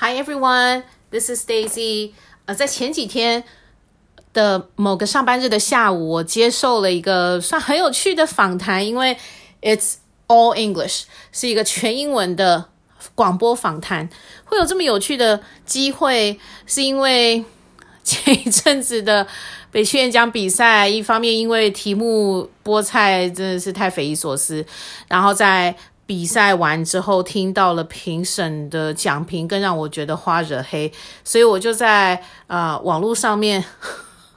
Hi everyone, this is Daisy. 呃，在前几天的某个上班日的下午，我接受了一个算很有趣的访谈，因为 It's all English，是一个全英文的广播访谈。会有这么有趣的机会，是因为前一阵子的北区演讲比赛，一方面因为题目菠菜真的是太匪夷所思，然后在比赛完之后，听到了评审的讲评，更让我觉得花惹黑，所以我就在啊、呃、网络上面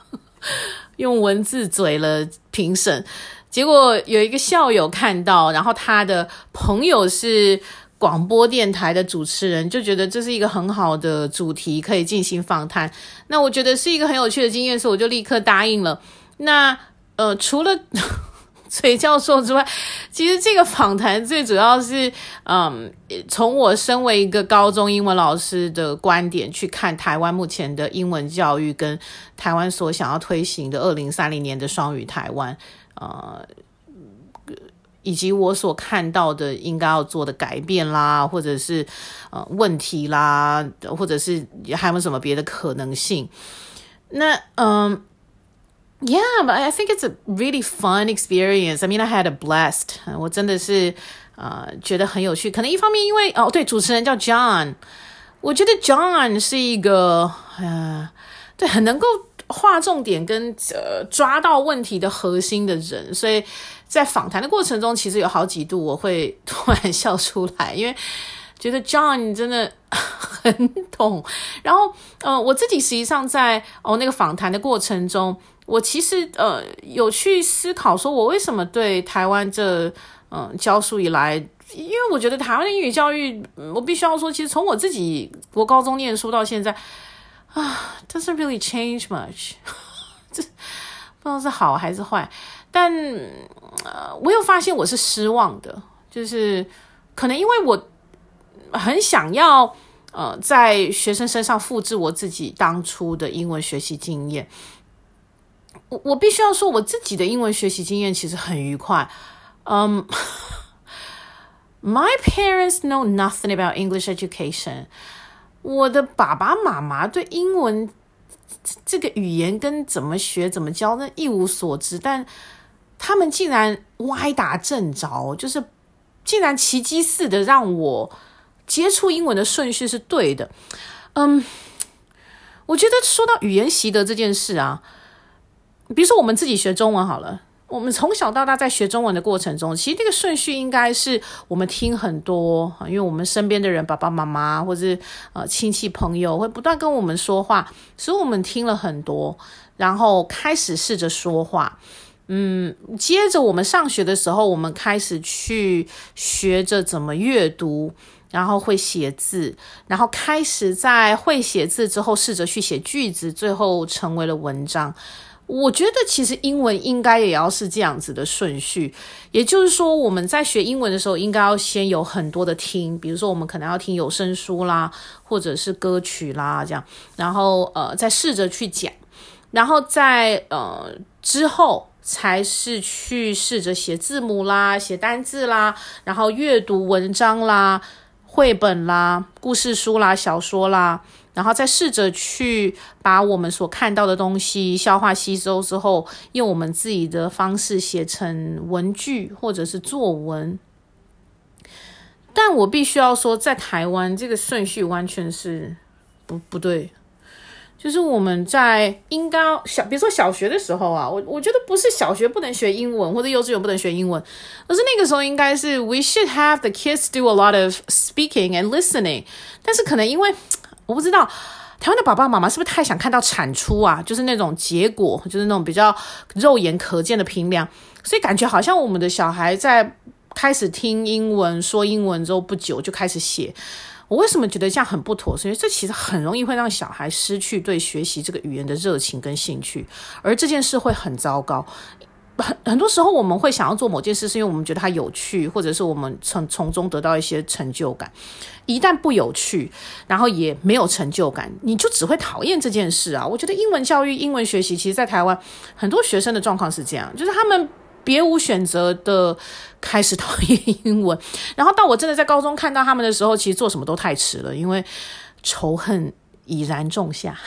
用文字嘴了评审。结果有一个校友看到，然后他的朋友是广播电台的主持人，就觉得这是一个很好的主题，可以进行访谈。那我觉得是一个很有趣的经验，所以我就立刻答应了。那呃，除了。崔教授之外，其实这个访谈最主要是，嗯，从我身为一个高中英文老师的观点去看台湾目前的英文教育，跟台湾所想要推行的二零三零年的双语台湾，呃，以及我所看到的应该要做的改变啦，或者是呃问题啦，或者是还有没有什么别的可能性？那嗯。Yeah, but I think it's a really fun experience. I mean, I had a blast. 我真的是呃觉得很有趣。可能一方面因为哦对，主持人叫 John，我觉得 John 是一个呃对很能够划重点跟呃抓到问题的核心的人，所以在访谈的过程中，其实有好几度我会突然笑出来，因为觉得 John 真的很懂。然后呃我自己实际上在哦那个访谈的过程中。我其实呃有去思考，说我为什么对台湾这嗯、教书以来，因为我觉得台湾的英语教育，我必须要说，其实从我自己国高中念书到现在啊，doesn't really change much，这不知道是好还是坏，但呃我有发现我是失望的，就是可能因为我很想要呃在学生身上复制我自己当初的英文学习经验。我我必须要说，我自己的英文学习经验其实很愉快。嗯、，My parents know nothing about English education。我的爸爸妈妈对英文这个语言跟怎么学、怎么教，那一无所知。但他们竟然歪打正着，就是竟然奇迹似的让我接触英文的顺序是对的。嗯、我觉得说到语言习得这件事啊。比如说，我们自己学中文好了，我们从小到大在学中文的过程中，其实这个顺序应该是我们听很多，因为我们身边的人，爸爸妈妈或者呃亲戚朋友会不断跟我们说话，所以我们听了很多，然后开始试着说话。嗯，接着我们上学的时候，我们开始去学着怎么阅读，然后会写字，然后开始在会写字之后试着去写句子，最后成为了文章。我觉得其实英文应该也要是这样子的顺序，也就是说，我们在学英文的时候，应该要先有很多的听，比如说我们可能要听有声书啦，或者是歌曲啦，这样，然后呃，再试着去讲，然后在呃之后才是去试着写字母啦，写单字啦，然后阅读文章啦，绘本啦，故事书啦，小说啦。然后再试着去把我们所看到的东西消化吸收之后，用我们自己的方式写成文具或者是作文。但我必须要说，在台湾这个顺序完全是不不对。就是我们在应该小，比如说小学的时候啊，我我觉得不是小学不能学英文，或者幼稚园不能学英文，而是那个时候应该是 we should have the kids do a lot of speaking and listening。但是可能因为我不知道台湾的爸爸妈妈是不是太想看到产出啊？就是那种结果，就是那种比较肉眼可见的评量，所以感觉好像我们的小孩在开始听英文、说英文之后不久就开始写。我为什么觉得这样很不妥？是因为这其实很容易会让小孩失去对学习这个语言的热情跟兴趣，而这件事会很糟糕。很很多时候我们会想要做某件事，是因为我们觉得它有趣，或者是我们从从中得到一些成就感。一旦不有趣，然后也没有成就感，你就只会讨厌这件事啊！我觉得英文教育、英文学习，其实在台湾很多学生的状况是这样，就是他们别无选择的开始讨厌英文，然后到我真的在高中看到他们的时候，其实做什么都太迟了，因为仇恨已然种下，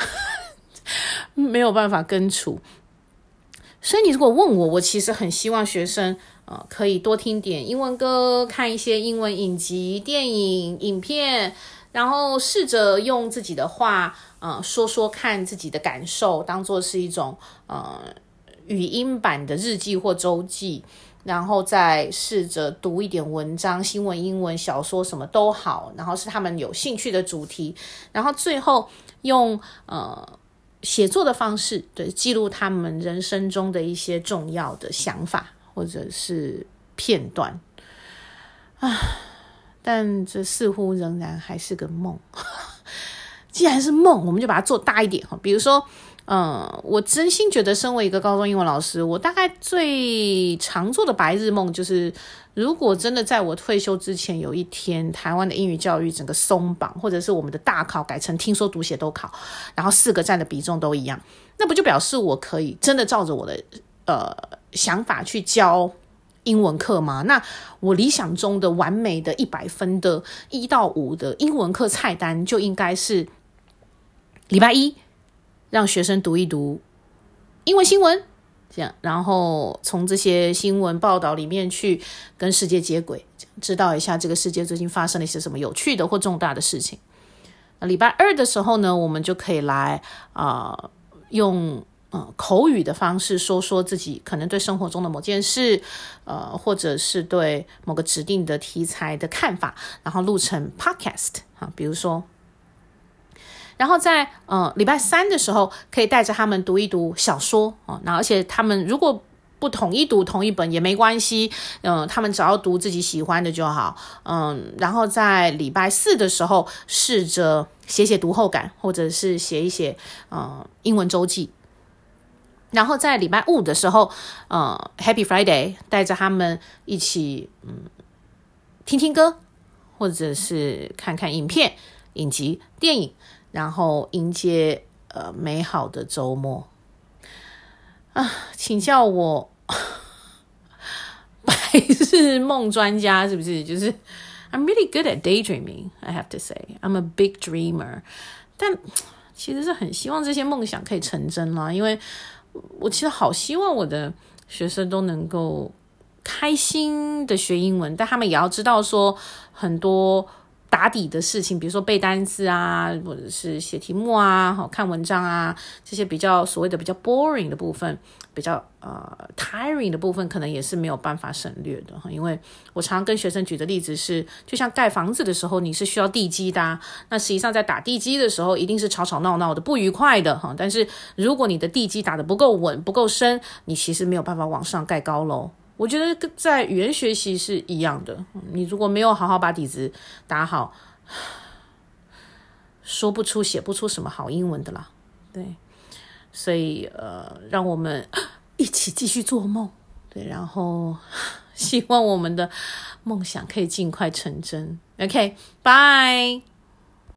没有办法根除。所以你如果问我，我其实很希望学生呃可以多听点英文歌，看一些英文影集、电影、影片，然后试着用自己的话呃说说看自己的感受，当做是一种呃语音版的日记或周记，然后再试着读一点文章、新闻、英文、小说什么都好，然后是他们有兴趣的主题，然后最后用呃。写作的方式，对，记录他们人生中的一些重要的想法或者是片段啊，但这似乎仍然还是个梦。既然是梦，我们就把它做大一点哈。比如说，嗯，我真心觉得，身为一个高中英文老师，我大概最常做的白日梦就是。如果真的在我退休之前有一天，台湾的英语教育整个松绑，或者是我们的大考改成听说读写都考，然后四个占的比重都一样，那不就表示我可以真的照着我的呃想法去教英文课吗？那我理想中的完美的一百分的一到五的英文课菜单就应该是礼拜一让学生读一读英文新闻。这样，然后从这些新闻报道里面去跟世界接轨，知道一下这个世界最近发生了一些什么有趣的或重大的事情。那礼拜二的时候呢，我们就可以来啊、用呃口语的方式说说自己可能对生活中的某件事，呃，或者是对某个指定的题材的看法，然后录成 podcast 啊，比如说。然后在呃礼拜三的时候，可以带着他们读一读小说哦。那而且他们如果不统一读同一本也没关系，嗯、他们只要读自己喜欢的就好。嗯，然后在礼拜四的时候，试着写写读后感，或者是写一写呃英文周记。然后在礼拜五的时候，呃，Happy Friday，带着他们一起嗯听听歌，或者是看看影片、影集、电影。然后迎接呃美好的周末啊，请叫我 白日梦专家是不是？就是 I'm really good at daydreaming. I have to say I'm a big dreamer. 但其实是很希望这些梦想可以成真啦，因为我其实好希望我的学生都能够开心的学英文，但他们也要知道说很多。打底的事情，比如说背单词啊，或者是写题目啊，好看文章啊，这些比较所谓的比较 boring 的部分，比较呃 tiring 的部分，可能也是没有办法省略的哈。因为我常常跟学生举的例子是，就像盖房子的时候，你是需要地基的，那实际上在打地基的时候，一定是吵吵闹闹的，不愉快的哈。但是如果你的地基打得不够稳、不够深，你其实没有办法往上盖高楼。我觉得在语言学习是一样的，你如果没有好好把底子打好，说不出、写不出什么好英文的啦。对，所以呃，让我们 一起继续做梦，对，然后 希望我们的梦想可以尽快成真。OK，拜。